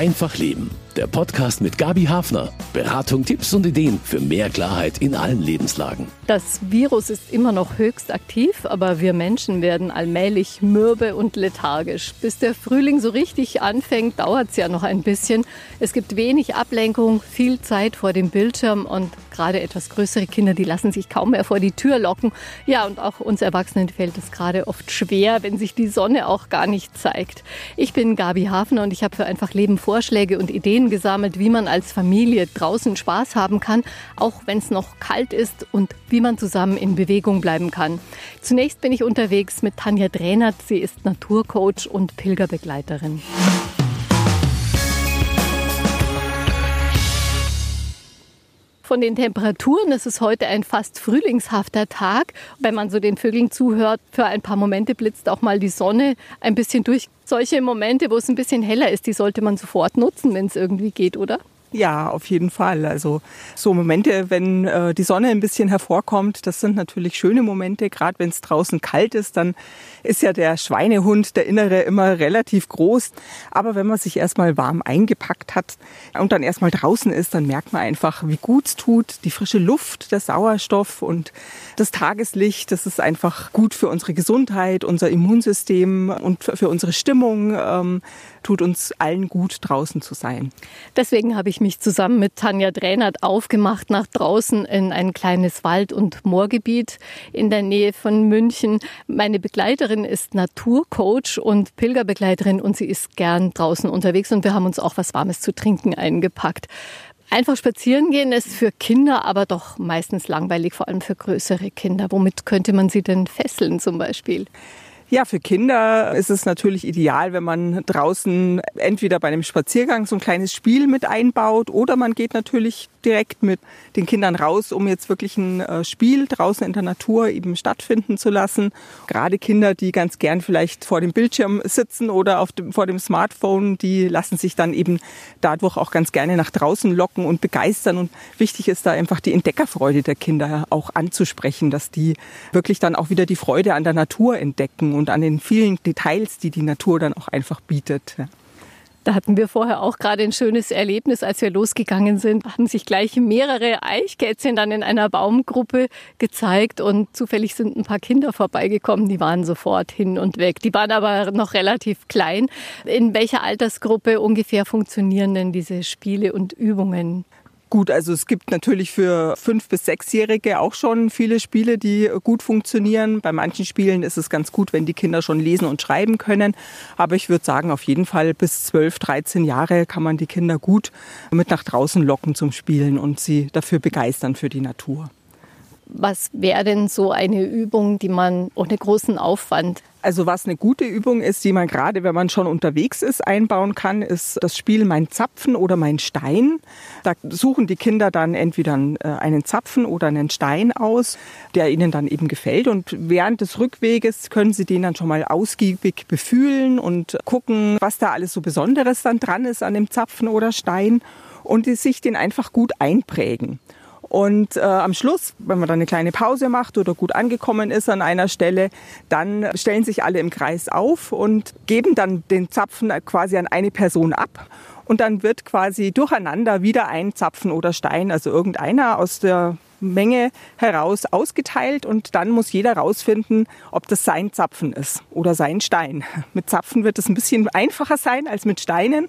Einfach Leben. Der Podcast mit Gabi Hafner. Beratung, Tipps und Ideen für mehr Klarheit in allen Lebenslagen. Das Virus ist immer noch höchst aktiv, aber wir Menschen werden allmählich mürbe und lethargisch. Bis der Frühling so richtig anfängt, dauert es ja noch ein bisschen. Es gibt wenig Ablenkung, viel Zeit vor dem Bildschirm und gerade etwas größere Kinder, die lassen sich kaum mehr vor die Tür locken. Ja, und auch uns Erwachsenen fällt es gerade oft schwer, wenn sich die Sonne auch gar nicht zeigt. Ich bin Gabi Hafner und ich habe für Einfach Leben Vorschläge und Ideen Ideen gesammelt, wie man als Familie draußen Spaß haben kann, auch wenn es noch kalt ist und wie man zusammen in Bewegung bleiben kann. Zunächst bin ich unterwegs mit Tanja Dränert. Sie ist Naturcoach und Pilgerbegleiterin. Von den Temperaturen ist es heute ein fast frühlingshafter Tag. Wenn man so den Vögeln zuhört, für ein paar Momente blitzt auch mal die Sonne ein bisschen durch. Solche Momente, wo es ein bisschen heller ist, die sollte man sofort nutzen, wenn es irgendwie geht, oder? Ja, auf jeden Fall. Also so Momente, wenn äh, die Sonne ein bisschen hervorkommt, das sind natürlich schöne Momente. Gerade wenn es draußen kalt ist, dann ist ja der Schweinehund, der innere, immer relativ groß. Aber wenn man sich erstmal warm eingepackt hat und dann erstmal draußen ist, dann merkt man einfach, wie gut es tut. Die frische Luft, der Sauerstoff und das Tageslicht, das ist einfach gut für unsere Gesundheit, unser Immunsystem und für unsere Stimmung. Ähm, tut uns allen gut, draußen zu sein. Deswegen habe ich mich zusammen mit Tanja Dränert aufgemacht nach draußen in ein kleines Wald- und Moorgebiet in der Nähe von München. Meine Begleiterin ist Naturcoach und Pilgerbegleiterin und sie ist gern draußen unterwegs und wir haben uns auch was Warmes zu trinken eingepackt. Einfach spazieren gehen ist für Kinder aber doch meistens langweilig, vor allem für größere Kinder. Womit könnte man sie denn fesseln zum Beispiel? Ja, für Kinder ist es natürlich ideal, wenn man draußen entweder bei einem Spaziergang so ein kleines Spiel mit einbaut oder man geht natürlich direkt mit den Kindern raus, um jetzt wirklich ein äh, Spiel draußen in der Natur eben stattfinden zu lassen. Gerade Kinder, die ganz gern vielleicht vor dem Bildschirm sitzen oder auf dem, vor dem Smartphone, die lassen sich dann eben dadurch auch ganz gerne nach draußen locken und begeistern. Und wichtig ist da einfach die Entdeckerfreude der Kinder auch anzusprechen, dass die wirklich dann auch wieder die Freude an der Natur entdecken und an den vielen Details, die die Natur dann auch einfach bietet. Da hatten wir vorher auch gerade ein schönes Erlebnis, als wir losgegangen sind. Haben sich gleich mehrere Eichkätzchen dann in einer Baumgruppe gezeigt und zufällig sind ein paar Kinder vorbeigekommen. Die waren sofort hin und weg. Die waren aber noch relativ klein. In welcher Altersgruppe ungefähr funktionieren denn diese Spiele und Übungen? Gut, also es gibt natürlich für fünf bis sechsjährige auch schon viele Spiele, die gut funktionieren. Bei manchen Spielen ist es ganz gut, wenn die Kinder schon lesen und schreiben können. Aber ich würde sagen, auf jeden Fall bis zwölf, dreizehn Jahre kann man die Kinder gut mit nach draußen locken zum Spielen und sie dafür begeistern für die Natur. Was wäre denn so eine Übung, die man ohne großen Aufwand also was eine gute Übung ist, die man gerade, wenn man schon unterwegs ist, einbauen kann, ist das Spiel Mein Zapfen oder Mein Stein. Da suchen die Kinder dann entweder äh, einen Zapfen oder einen Stein aus, der ihnen dann eben gefällt. Und während des Rückweges können sie den dann schon mal ausgiebig befühlen und gucken, was da alles so Besonderes dann dran ist an dem Zapfen oder Stein und sich den einfach gut einprägen. Und äh, am Schluss, wenn man dann eine kleine Pause macht oder gut angekommen ist an einer Stelle, dann stellen sich alle im Kreis auf und geben dann den Zapfen quasi an eine Person ab. Und dann wird quasi durcheinander wieder ein Zapfen oder Stein, also irgendeiner aus der Menge heraus ausgeteilt und dann muss jeder rausfinden, ob das sein Zapfen ist oder sein Stein. Mit Zapfen wird es ein bisschen einfacher sein als mit Steinen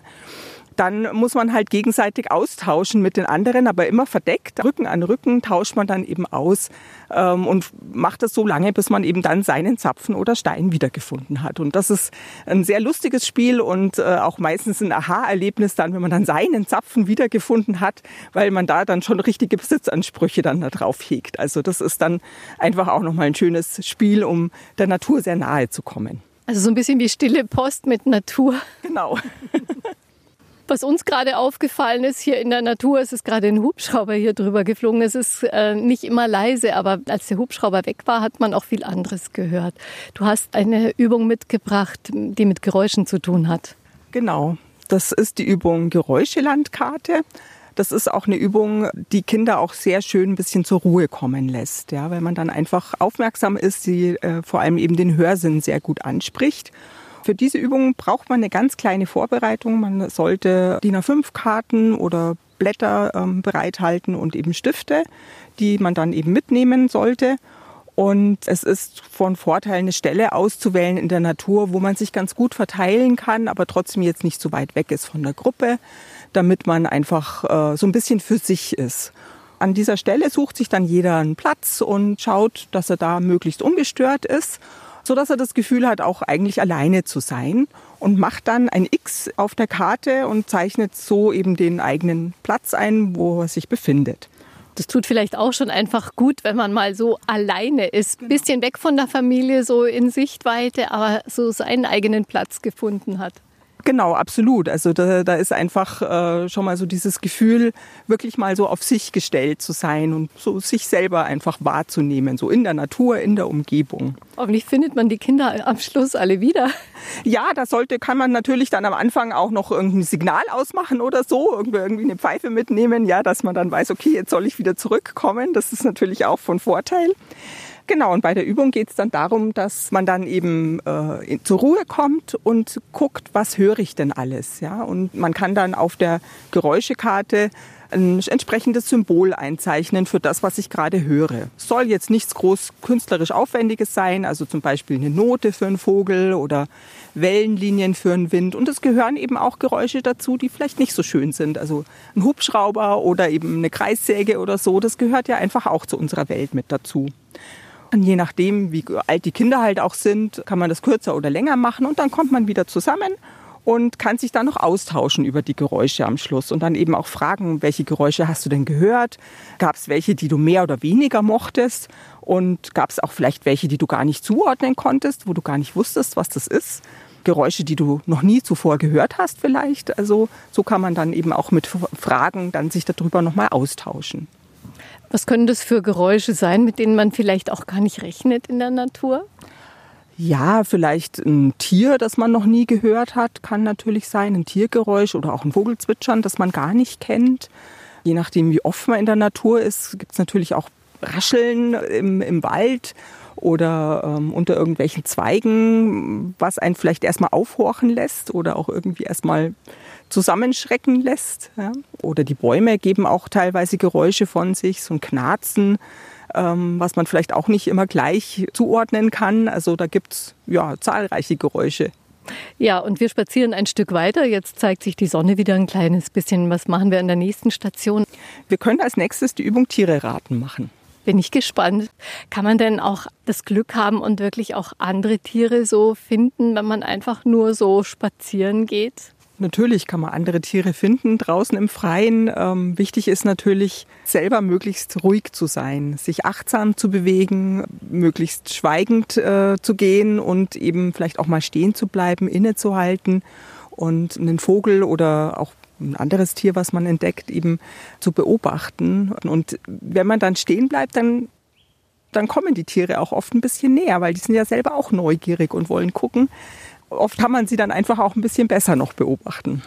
dann muss man halt gegenseitig austauschen mit den anderen, aber immer verdeckt. Rücken an Rücken tauscht man dann eben aus ähm, und macht das so lange, bis man eben dann seinen Zapfen oder Stein wiedergefunden hat. Und das ist ein sehr lustiges Spiel und äh, auch meistens ein Aha-Erlebnis dann, wenn man dann seinen Zapfen wiedergefunden hat, weil man da dann schon richtige Besitzansprüche dann da drauf hegt. Also das ist dann einfach auch nochmal ein schönes Spiel, um der Natur sehr nahe zu kommen. Also so ein bisschen wie stille Post mit Natur. Genau. Was uns gerade aufgefallen ist hier in der Natur, es ist gerade ein Hubschrauber hier drüber geflogen. Es ist äh, nicht immer leise, aber als der Hubschrauber weg war, hat man auch viel anderes gehört. Du hast eine Übung mitgebracht, die mit Geräuschen zu tun hat. Genau, das ist die Übung Geräuschelandkarte. Das ist auch eine Übung, die Kinder auch sehr schön ein bisschen zur Ruhe kommen lässt, ja, weil man dann einfach aufmerksam ist, sie äh, vor allem eben den Hörsinn sehr gut anspricht Für diese Übung braucht man eine ganz kleine Vorbereitung. Man sollte DIN A5-Karten oder Blätter ähm, bereithalten und eben Stifte, die man dann eben mitnehmen sollte. Und es ist von Vorteil, eine Stelle auszuwählen in der Natur, wo man sich ganz gut verteilen kann, aber trotzdem jetzt nicht so weit weg ist von der Gruppe, damit man einfach äh, so ein bisschen für sich ist. An dieser Stelle sucht sich dann jeder einen Platz und schaut, dass er da möglichst ungestört ist, so dass er das Gefühl hat, auch eigentlich alleine zu sein und macht dann ein X auf der Karte und zeichnet so eben den eigenen Platz ein, wo er sich befindet. Das tut vielleicht auch schon einfach gut, wenn man mal so alleine ist. Genau. Bisschen weg von der Familie, so in Sichtweite, aber so seinen eigenen Platz gefunden hat. Genau, absolut. Also da, da ist einfach äh, schon mal so dieses Gefühl, wirklich mal so auf sich gestellt zu sein und so sich selber einfach wahrzunehmen, so in der Natur, in der Umgebung. Hoffentlich findet man die Kinder am Schluss alle wieder. Ja, da sollte, kann man natürlich dann am Anfang auch noch irgendein Signal ausmachen oder so, irgendwie eine Pfeife mitnehmen, ja, dass man dann weiß, okay, jetzt soll ich wieder zurückkommen. Das ist natürlich auch von Vorteil. Genau, und bei der Übung geht es dann darum, dass man dann eben äh, zur Ruhe kommt und guckt, was höre ich denn alles. Ja? Und man kann dann auf der Geräuschekarte ein entsprechendes Symbol einzeichnen für das, was ich gerade höre. Soll jetzt nichts groß künstlerisch Aufwendiges sein, also zum Beispiel eine Note für einen Vogel oder Wellenlinien für einen Wind. Und es gehören eben auch Geräusche dazu, die vielleicht nicht so schön sind. Also ein Hubschrauber oder eben eine Kreissäge oder so, das gehört ja einfach auch zu unserer Welt mit dazu. Je nachdem, wie alt die Kinder halt auch sind, kann man das kürzer oder länger machen und dann kommt man wieder zusammen und kann sich dann noch austauschen über die Geräusche am Schluss und dann eben auch fragen, welche Geräusche hast du denn gehört? Gab es welche, die du mehr oder weniger mochtest? Und gab es auch vielleicht welche, die du gar nicht zuordnen konntest, wo du gar nicht wusstest, was das ist? Geräusche, die du noch nie zuvor gehört hast vielleicht. Also so kann man dann eben auch mit Fragen dann sich darüber nochmal austauschen. Was können das für Geräusche sein, mit denen man vielleicht auch gar nicht rechnet in der Natur? Ja, vielleicht ein Tier, das man noch nie gehört hat, kann natürlich sein. Ein Tiergeräusch oder auch ein Vogelzwitschern, das man gar nicht kennt. Je nachdem, wie oft man in der Natur ist, gibt es natürlich auch Rascheln im, im Wald oder ähm, unter irgendwelchen Zweigen, was einen vielleicht erstmal aufhorchen lässt oder auch irgendwie erstmal zusammenschrecken lässt. Ja. Oder die Bäume geben auch teilweise Geräusche von sich, so ein Knarzen, ähm, was man vielleicht auch nicht immer gleich zuordnen kann. Also da gibt es ja, zahlreiche Geräusche. Ja, und wir spazieren ein Stück weiter. Jetzt zeigt sich die Sonne wieder ein kleines bisschen. Was machen wir an der nächsten Station? Wir können als nächstes die Übung Tiere raten machen. Bin ich gespannt. Kann man denn auch das Glück haben und wirklich auch andere Tiere so finden, wenn man einfach nur so spazieren geht? Natürlich kann man andere Tiere finden draußen im Freien. Ähm, wichtig ist natürlich, selber möglichst ruhig zu sein, sich achtsam zu bewegen, möglichst schweigend äh, zu gehen und eben vielleicht auch mal stehen zu bleiben, innezuhalten und einen Vogel oder auch ein anderes Tier, was man entdeckt, eben zu beobachten. Und wenn man dann stehen bleibt, dann dann kommen die Tiere auch oft ein bisschen näher, weil die sind ja selber auch neugierig und wollen gucken, oft kann man sie dann einfach auch ein bisschen besser noch beobachten.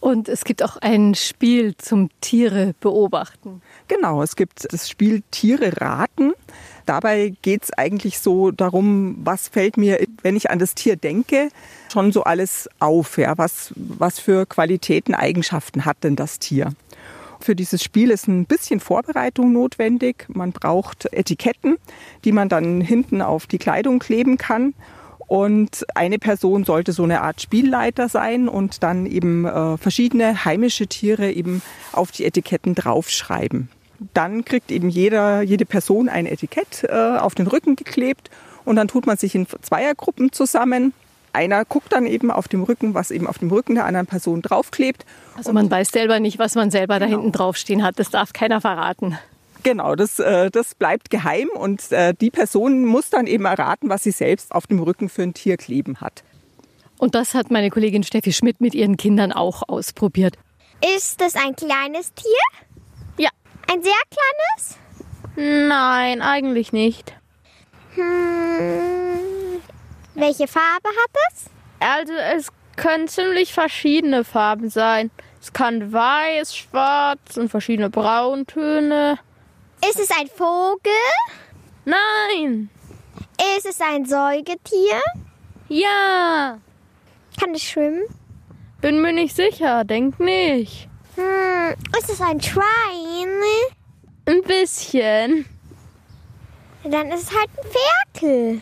Und es gibt auch ein Spiel zum Tiere beobachten. Genau, es gibt das Spiel Tiere raten. Dabei geht es eigentlich so darum, was fällt mir, wenn ich an das Tier denke, schon so alles auf. Ja? Was, was für Qualitäten, Eigenschaften hat denn das Tier? Für dieses Spiel ist ein bisschen Vorbereitung notwendig. Man braucht Etiketten, die man dann hinten auf die Kleidung kleben kann. Und eine Person sollte so eine Art Spielleiter sein und dann eben äh, verschiedene heimische Tiere eben auf die Etiketten draufschreiben. Dann kriegt eben jeder, jede Person ein Etikett äh, auf den Rücken geklebt und dann tut man sich in Zweiergruppen zusammen. Einer guckt dann eben auf dem Rücken, was eben auf dem Rücken der anderen Person draufklebt. Also man weiß selber nicht, was man selber genau. da hinten draufstehen hat. Das darf keiner verraten. Genau, das, äh, das bleibt geheim und äh, die Person muss dann eben erraten, was sie selbst auf dem Rücken für ein Tier kleben hat. Und das hat meine Kollegin Steffi Schmidt mit ihren Kindern auch ausprobiert. Ist das ein kleines Tier? Ja. Ein sehr kleines? Nein, eigentlich nicht. Hm. Welche Farbe hat es? Also es können ziemlich verschiedene Farben sein. Es kann weiß, schwarz und verschiedene Brauntöne. Ist es ein Vogel? Nein. Ist es ein Säugetier? Ja. Kann es schwimmen? Bin mir nicht sicher. Denk nicht. Hm, ist es ein Schwein? Ein bisschen. Dann ist es halt ein Ferkel.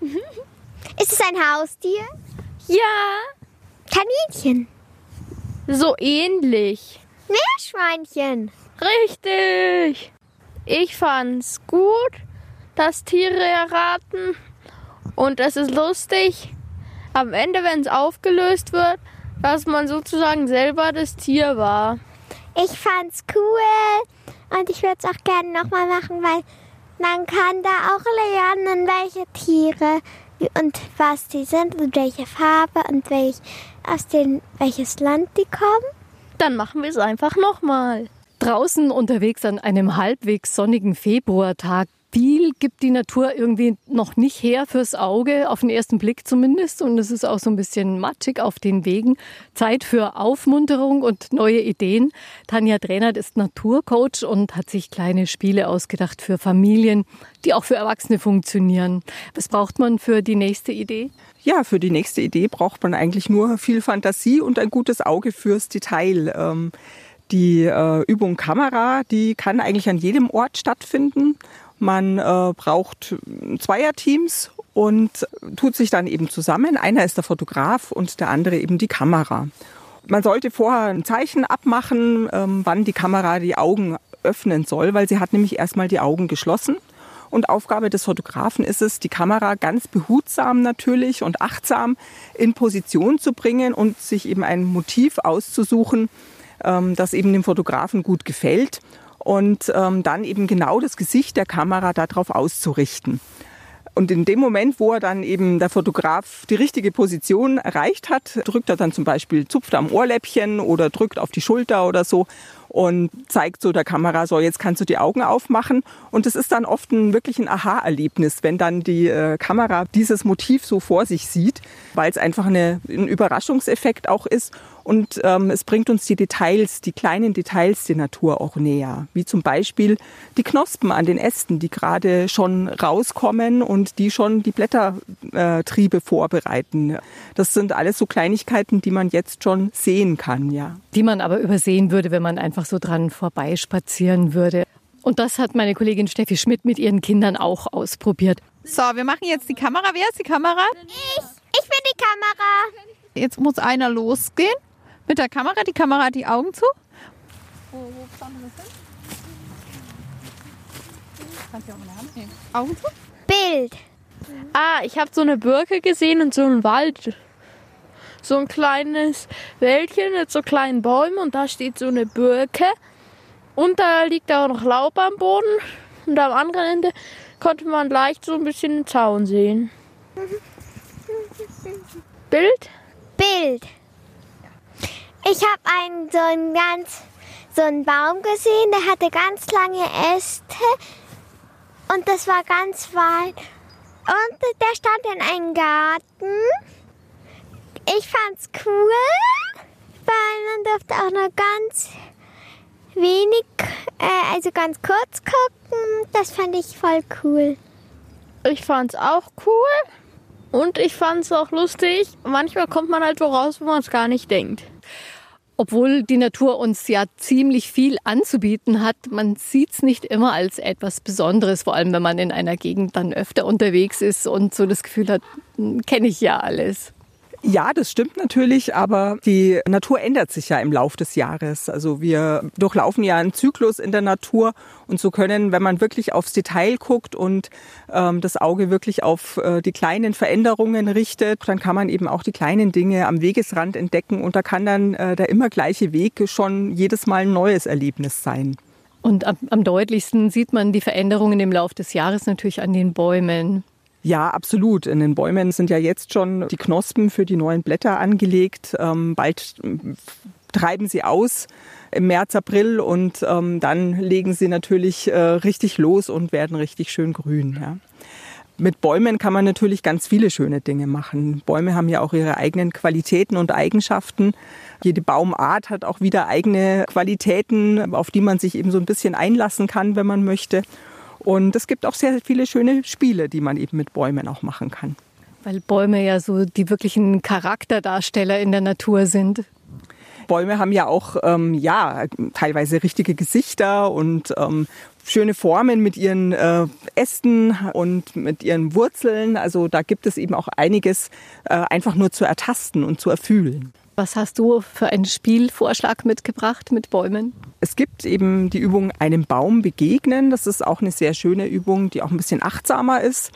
ist es ein Haustier? Ja. Kaninchen. So ähnlich. Meerschweinchen. Richtig. Ich fand's gut, dass Tiere erraten. Und es ist lustig, am Ende, wenn es aufgelöst wird, dass man sozusagen selber das Tier war. Ich fand's cool und ich würde es auch gerne nochmal machen, weil man kann da auch lernen, welche Tiere und was die sind und welche Farbe und welch, aus den, welches Land die kommen. Dann machen wir es einfach nochmal. Draußen unterwegs an einem halbwegs sonnigen Februartag. Viel gibt die Natur irgendwie noch nicht her fürs Auge, auf den ersten Blick zumindest. Und es ist auch so ein bisschen matschig auf den Wegen. Zeit für Aufmunterung und neue Ideen. Tanja Drainert ist Naturcoach und hat sich kleine Spiele ausgedacht für Familien, die auch für Erwachsene funktionieren. Was braucht man für die nächste Idee? Ja, für die nächste Idee braucht man eigentlich nur viel Fantasie und ein gutes Auge fürs Detail. Ähm, die äh, Übung Kamera, die kann eigentlich an jedem Ort stattfinden. Man äh, braucht Zweierteams und tut sich dann eben zusammen. Einer ist der Fotograf und der andere eben die Kamera. Man sollte vorher ein Zeichen abmachen, ähm, wann die Kamera die Augen öffnen soll, weil sie hat nämlich erstmal die Augen geschlossen. Und Aufgabe des Fotografen ist es, die Kamera ganz behutsam natürlich und achtsam in Position zu bringen und sich eben ein Motiv auszusuchen, ähm, das eben dem Fotografen gut gefällt und ähm, dann eben genau das Gesicht der Kamera darauf auszurichten. Und in dem Moment, wo er dann eben der Fotograf die richtige Position erreicht hat, drückt er dann zum Beispiel, zupft am Ohrläppchen oder drückt auf die Schulter oder so und zeigt so der Kamera, so jetzt kannst du die Augen aufmachen. Und es ist dann oft ein wirklich ein Aha-Erlebnis, wenn dann die äh, Kamera dieses Motiv so vor sich sieht, weil es einfach eine, ein Überraschungseffekt auch ist. Und ähm, es bringt uns die Details, die kleinen Details der Natur auch näher. Wie zum Beispiel die Knospen an den Ästen, die gerade schon rauskommen und die schon die Blättertriebe äh, vorbereiten. Das sind alles so Kleinigkeiten, die man jetzt schon sehen kann, ja. Die man aber übersehen würde, wenn man einfach so dran vorbeispazieren würde. Und das hat meine Kollegin Steffi Schmidt mit ihren Kindern auch ausprobiert. So, wir machen jetzt die Kamera. Wer ist die Kamera? Ich. Ich bin die Kamera. Jetzt muss einer losgehen mit der Kamera. Die Kamera hat die Augen zu. Augen zu? Bild. Ah, ich habe so eine Birke gesehen und so einen Wald. So ein kleines Wäldchen mit so kleinen Bäumen und da steht so eine Birke. Und da liegt auch noch Laub am Boden. Und am anderen Ende konnte man leicht so ein bisschen den Zaun sehen. Bild? Bild. Ich habe einen so einen ganz so einen Baum gesehen, der hatte ganz lange Äste und das war ganz weit. Und der stand in einem Garten. Ich fand's cool, weil man durfte auch nur ganz wenig, äh, also ganz kurz gucken. Das fand ich voll cool. Ich fand's auch cool. Und ich fand's auch lustig. Manchmal kommt man halt wo raus, wo man es gar nicht denkt. Obwohl die Natur uns ja ziemlich viel anzubieten hat, man sieht es nicht immer als etwas Besonderes, vor allem wenn man in einer Gegend dann öfter unterwegs ist und so das Gefühl hat, kenne ich ja alles. Ja, das stimmt natürlich, aber die Natur ändert sich ja im Lauf des Jahres. Also wir durchlaufen ja einen Zyklus in der Natur und so können, wenn man wirklich aufs Detail guckt und ähm, das Auge wirklich auf äh, die kleinen Veränderungen richtet, dann kann man eben auch die kleinen Dinge am Wegesrand entdecken und da kann dann äh, der immer gleiche Weg schon jedes Mal ein neues Erlebnis sein. Und am, am deutlichsten sieht man die Veränderungen im Lauf des Jahres natürlich an den Bäumen. Ja, absolut. In den Bäumen sind ja jetzt schon die Knospen für die neuen Blätter angelegt. Ähm, bald treiben sie aus im März, April und ähm, dann legen sie natürlich äh, richtig los und werden richtig schön grün. Ja. Mit Bäumen kann man natürlich ganz viele schöne Dinge machen. Bäume haben ja auch ihre eigenen Qualitäten und Eigenschaften. Jede Baumart hat auch wieder eigene Qualitäten, auf die man sich eben so ein bisschen einlassen kann, wenn man möchte. Und es gibt auch sehr viele schöne Spiele, die man eben mit Bäumen auch machen kann. Weil Bäume ja so die wirklichen Charakterdarsteller in der Natur sind. Bäume haben ja auch ähm, ja teilweise richtige Gesichter und ähm, schöne Formen mit ihren äh, Ästen und mit ihren Wurzeln. Also da gibt es eben auch einiges äh, einfach nur zu ertasten und zu erfühlen. Was hast du für einen Spielvorschlag mitgebracht mit Bäumen? Es gibt eben die Übung einem Baum begegnen. Das ist auch eine sehr schöne Übung, die auch ein bisschen achtsamer ist.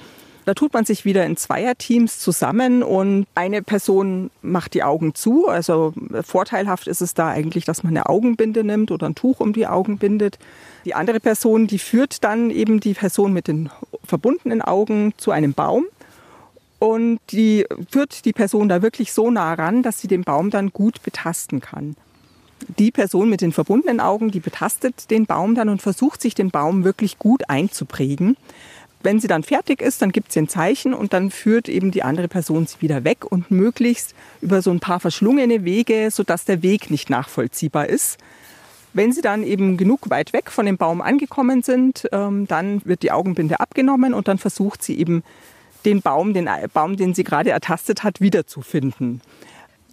Da tut man sich wieder in Zweierteams zusammen und eine Person macht die Augen zu. Also vorteilhaft ist es da eigentlich, dass man eine Augenbinde nimmt oder ein Tuch um die Augen bindet. Die andere Person, die führt dann eben die Person mit den verbundenen Augen zu einem Baum und die führt die Person da wirklich so nah ran, dass sie den Baum dann gut betasten kann. Die Person mit den verbundenen Augen, die betastet den Baum dann und versucht sich den Baum wirklich gut einzuprägen. Wenn sie dann fertig ist, dann gibt sie ein Zeichen und dann führt eben die andere Person sie wieder weg und möglichst über so ein paar verschlungene Wege, sodass der Weg nicht nachvollziehbar ist. Wenn sie dann eben genug weit weg von dem Baum angekommen sind, ähm, dann wird die Augenbinde abgenommen und dann versucht sie eben den Baum, den Baum, den sie gerade ertastet hat, wiederzufinden.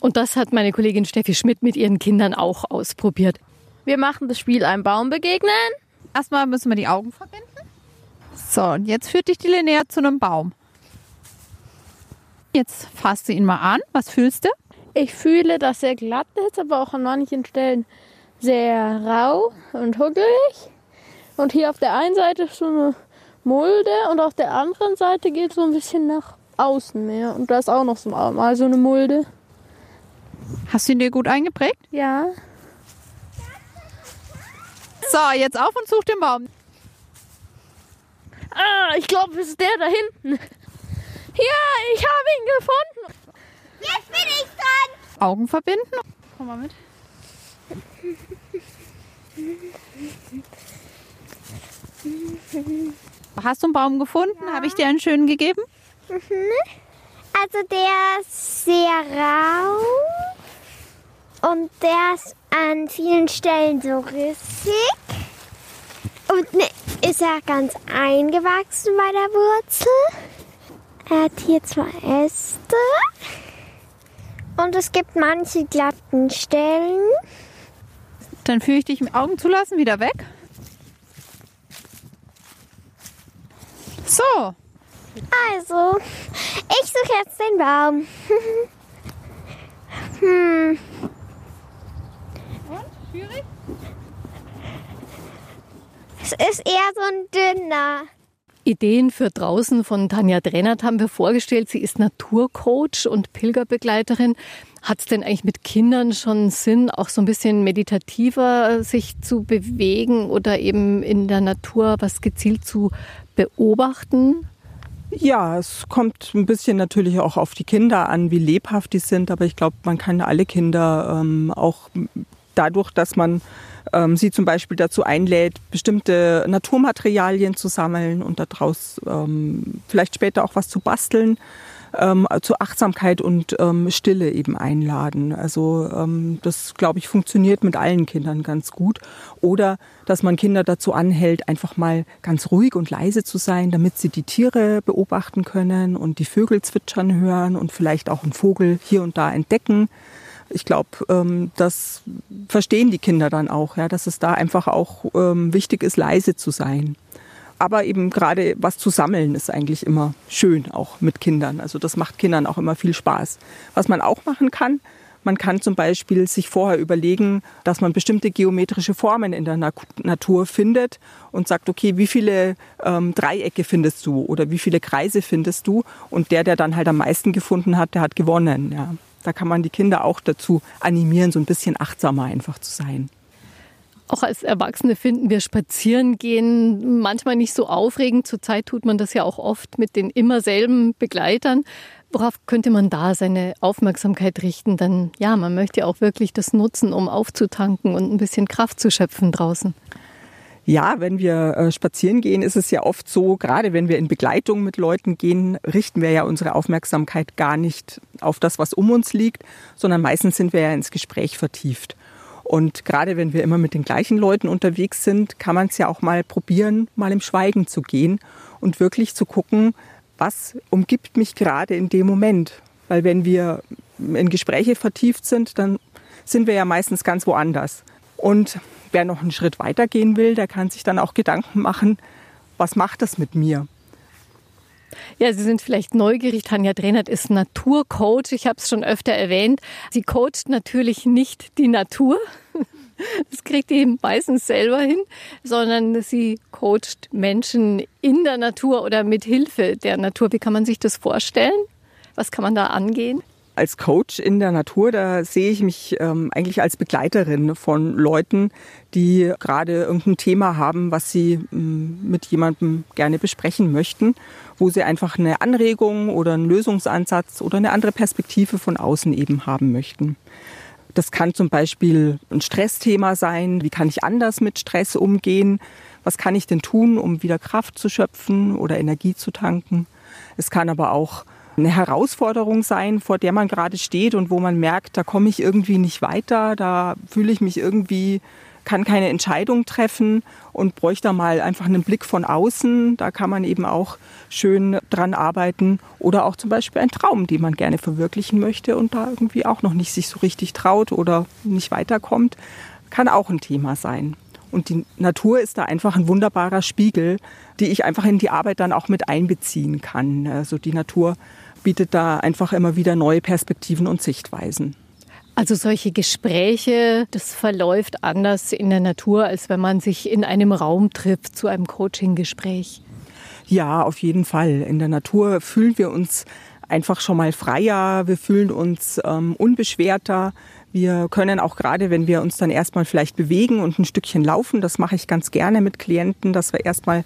Und das hat meine Kollegin Steffi Schmidt mit ihren Kindern auch ausprobiert. Wir machen das Spiel einem Baum begegnen. Erstmal müssen wir die Augen verbinden. So, und jetzt führt dich die Linnea zu einem Baum. Jetzt fasst du ihn mal an. Was fühlst du? Ich fühle, dass er glatt ist, aber auch an manchen Stellen sehr rau und huckelig. Und hier auf der einen Seite ist so eine Mulde und auf der anderen Seite geht so ein bisschen nach außen mehr. Und da ist auch noch so mal so eine Mulde. Hast du ihn dir gut eingeprägt? Ja. So, jetzt auf und such den Baum. Ah, ich glaube, es ist der da hinten. Ja, ich habe ihn gefunden. Jetzt bin ich dran. Augen verbinden. Komm mal mit. Hast du einen Baum gefunden? Ja. Habe ich dir einen schönen gegeben? Mhm. Also der ist sehr rau und der ist an vielen Stellen so rissig. Und ne, ist er ganz eingewachsen bei der Wurzel. Er hat hier zwei Äste. Und es gibt manche glatten Stellen. Dann führe ich dich mit Augen zulassen wieder weg. So. Also, ich suche jetzt den Baum. hm. Und? Schwierig? Es ist eher so ein dünner. Ideen für draußen von Tanja Drennert haben wir vorgestellt. Sie ist Naturcoach und Pilgerbegleiterin. Hat es denn eigentlich mit Kindern schon Sinn, auch so ein bisschen meditativer sich zu bewegen oder eben in der Natur was gezielt zu beobachten? Ja, es kommt ein bisschen natürlich auch auf die Kinder an, wie lebhaft die sind. Aber ich glaube, man kann alle Kinder ähm, auch dadurch, dass man ähm, sie zum Beispiel dazu einlädt, bestimmte Naturmaterialien zu sammeln und daraus ähm, vielleicht später auch was zu basteln, ähm, zur Achtsamkeit und ähm, Stille eben einladen. Also ähm, das, glaube ich, funktioniert mit allen Kindern ganz gut. Oder dass man Kinder dazu anhält, einfach mal ganz ruhig und leise zu sein, damit sie die Tiere beobachten können und die Vögel zwitschern hören und vielleicht auch einen Vogel hier und da entdecken ich glaube, ähm, das verstehen die Kinder dann auch, ja, dass es da einfach auch ähm, wichtig ist, leise zu sein. Aber eben gerade was zu sammeln ist eigentlich immer schön, auch mit Kindern. Also das macht Kindern auch immer viel Spaß. Was man auch machen kann, man kann zum Beispiel sich vorher überlegen, dass man bestimmte geometrische Formen in der Natur findet und sagt, okay, wie viele ähm, Dreiecke findest du oder wie viele Kreise findest du? Und der, der dann halt am meisten gefunden hat, der hat gewonnen. Ja. Da kann man die Kinder auch dazu animieren, so ein bisschen achtsamer einfach zu sein. Auch als Erwachsene finden wir Spazierengehen manchmal nicht so aufregend. Zurzeit tut man das ja auch oft mit den immer selben Begleitern. Worauf könnte man da seine Aufmerksamkeit richten? Dann ja, man möchte auch wirklich das nutzen, um aufzutanken und ein bisschen Kraft zu schöpfen draußen. Ja, wenn wir äh, spazieren gehen, ist es ja oft so, gerade wenn wir in Begleitung mit Leuten gehen, richten wir ja unsere Aufmerksamkeit gar nicht auf das, was um uns liegt, sondern meistens sind wir ja ins Gespräch vertieft. Und gerade wenn wir immer mit den gleichen Leuten unterwegs sind, kann man es ja auch mal probieren, mal im Schweigen zu gehen und wirklich zu gucken, was umgibt mich gerade in dem Moment. Weil wenn wir in Gespräche vertieft sind, dann sind wir ja meistens ganz woanders. Und wer noch einen Schritt weiter gehen will, der kann sich dann auch Gedanken machen, was macht das mit mir? Ja, Sie sind vielleicht neugierig. Tanja Drehnert ist Naturcoach. Ich habe es schon öfter erwähnt. Sie coacht natürlich nicht die Natur. Das kriegt die meistens selber hin, sondern sie coacht Menschen in der Natur oder mit Hilfe der Natur. Wie kann man sich das vorstellen? Was kann man da angehen? Als Coach in der Natur, da sehe ich mich ähm, eigentlich als Begleiterin von Leuten, die gerade irgendein Thema haben, was sie ähm, mit jemandem gerne besprechen möchten, wo sie einfach eine Anregung oder einen Lösungsansatz oder eine andere Perspektive von außen eben haben möchten. Das kann zum Beispiel ein Stressthema sein. Wie kann ich anders mit Stress umgehen? Was kann ich denn tun, um wieder Kraft zu schöpfen oder Energie zu tanken? Es kann aber auch eine Herausforderung sein, vor der man gerade steht und wo man merkt, da komme ich irgendwie nicht weiter, da fühle ich mich irgendwie, kann keine Entscheidung treffen und bräuchte mal einfach einen Blick von außen. Da kann man eben auch schön dran arbeiten. Oder auch zum Beispiel ein Traum, den man gerne verwirklichen möchte und da irgendwie auch noch nicht sich so richtig traut oder nicht weiterkommt, kann auch ein Thema sein. Und die Natur ist da einfach ein wunderbarer Spiegel, die ich einfach in die Arbeit dann auch mit einbeziehen kann. Also die Natur bietet da einfach immer wieder neue Perspektiven und Sichtweisen. Also solche Gespräche, das verläuft anders in der Natur, als wenn man sich in einem Raum trifft zu einem Coaching-Gespräch. Ja, auf jeden Fall. In der Natur fühlen wir uns einfach schon mal freier, wir fühlen uns ähm, unbeschwerter. Wir können auch gerade, wenn wir uns dann erstmal vielleicht bewegen und ein Stückchen laufen, das mache ich ganz gerne mit Klienten, dass wir erstmal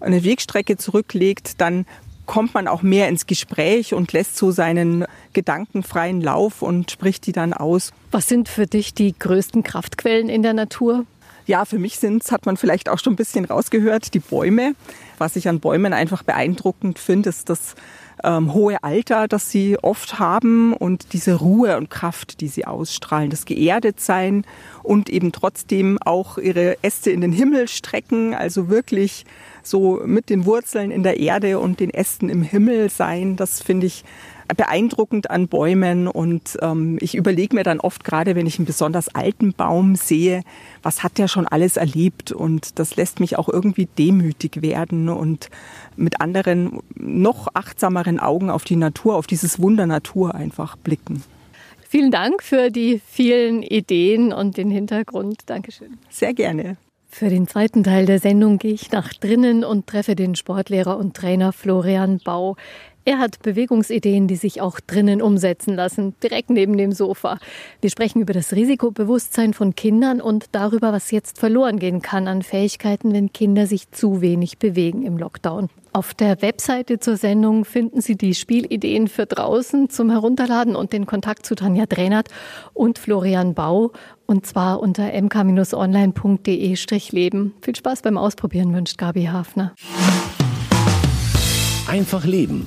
eine Wegstrecke zurücklegt, dann kommt man auch mehr ins Gespräch und lässt so seinen Gedanken freien Lauf und spricht die dann aus. Was sind für dich die größten Kraftquellen in der Natur? Ja, für mich sind es, hat man vielleicht auch schon ein bisschen rausgehört, die Bäume. Was ich an Bäumen einfach beeindruckend finde, ist das ähm, hohe Alter, das sie oft haben und diese Ruhe und Kraft, die sie ausstrahlen, das Geerdetsein und eben trotzdem auch ihre Äste in den Himmel strecken, also wirklich so mit den Wurzeln in der Erde und den Ästen im Himmel sein. Das finde ich beeindruckend an Bäumen und ähm, ich überlege mir dann oft gerade, wenn ich einen besonders alten Baum sehe, was hat der schon alles erlebt und das lässt mich auch irgendwie demütig werden und mit anderen noch achtsameren Augen auf die Natur, auf dieses Wunder Natur einfach blicken. Vielen Dank für die vielen Ideen und den Hintergrund. Dankeschön. Sehr gerne. Für den zweiten Teil der Sendung gehe ich nach drinnen und treffe den Sportlehrer und Trainer Florian Bau. Er hat Bewegungsideen, die sich auch drinnen umsetzen lassen, direkt neben dem Sofa. Wir sprechen über das Risikobewusstsein von Kindern und darüber, was jetzt verloren gehen kann an Fähigkeiten, wenn Kinder sich zu wenig bewegen im Lockdown. Auf der Webseite zur Sendung finden Sie die Spielideen für draußen zum Herunterladen und den Kontakt zu Tanja Dränert und Florian Bau. Und zwar unter mk-online.de-leben. Viel Spaß beim Ausprobieren wünscht Gabi Hafner. Einfach leben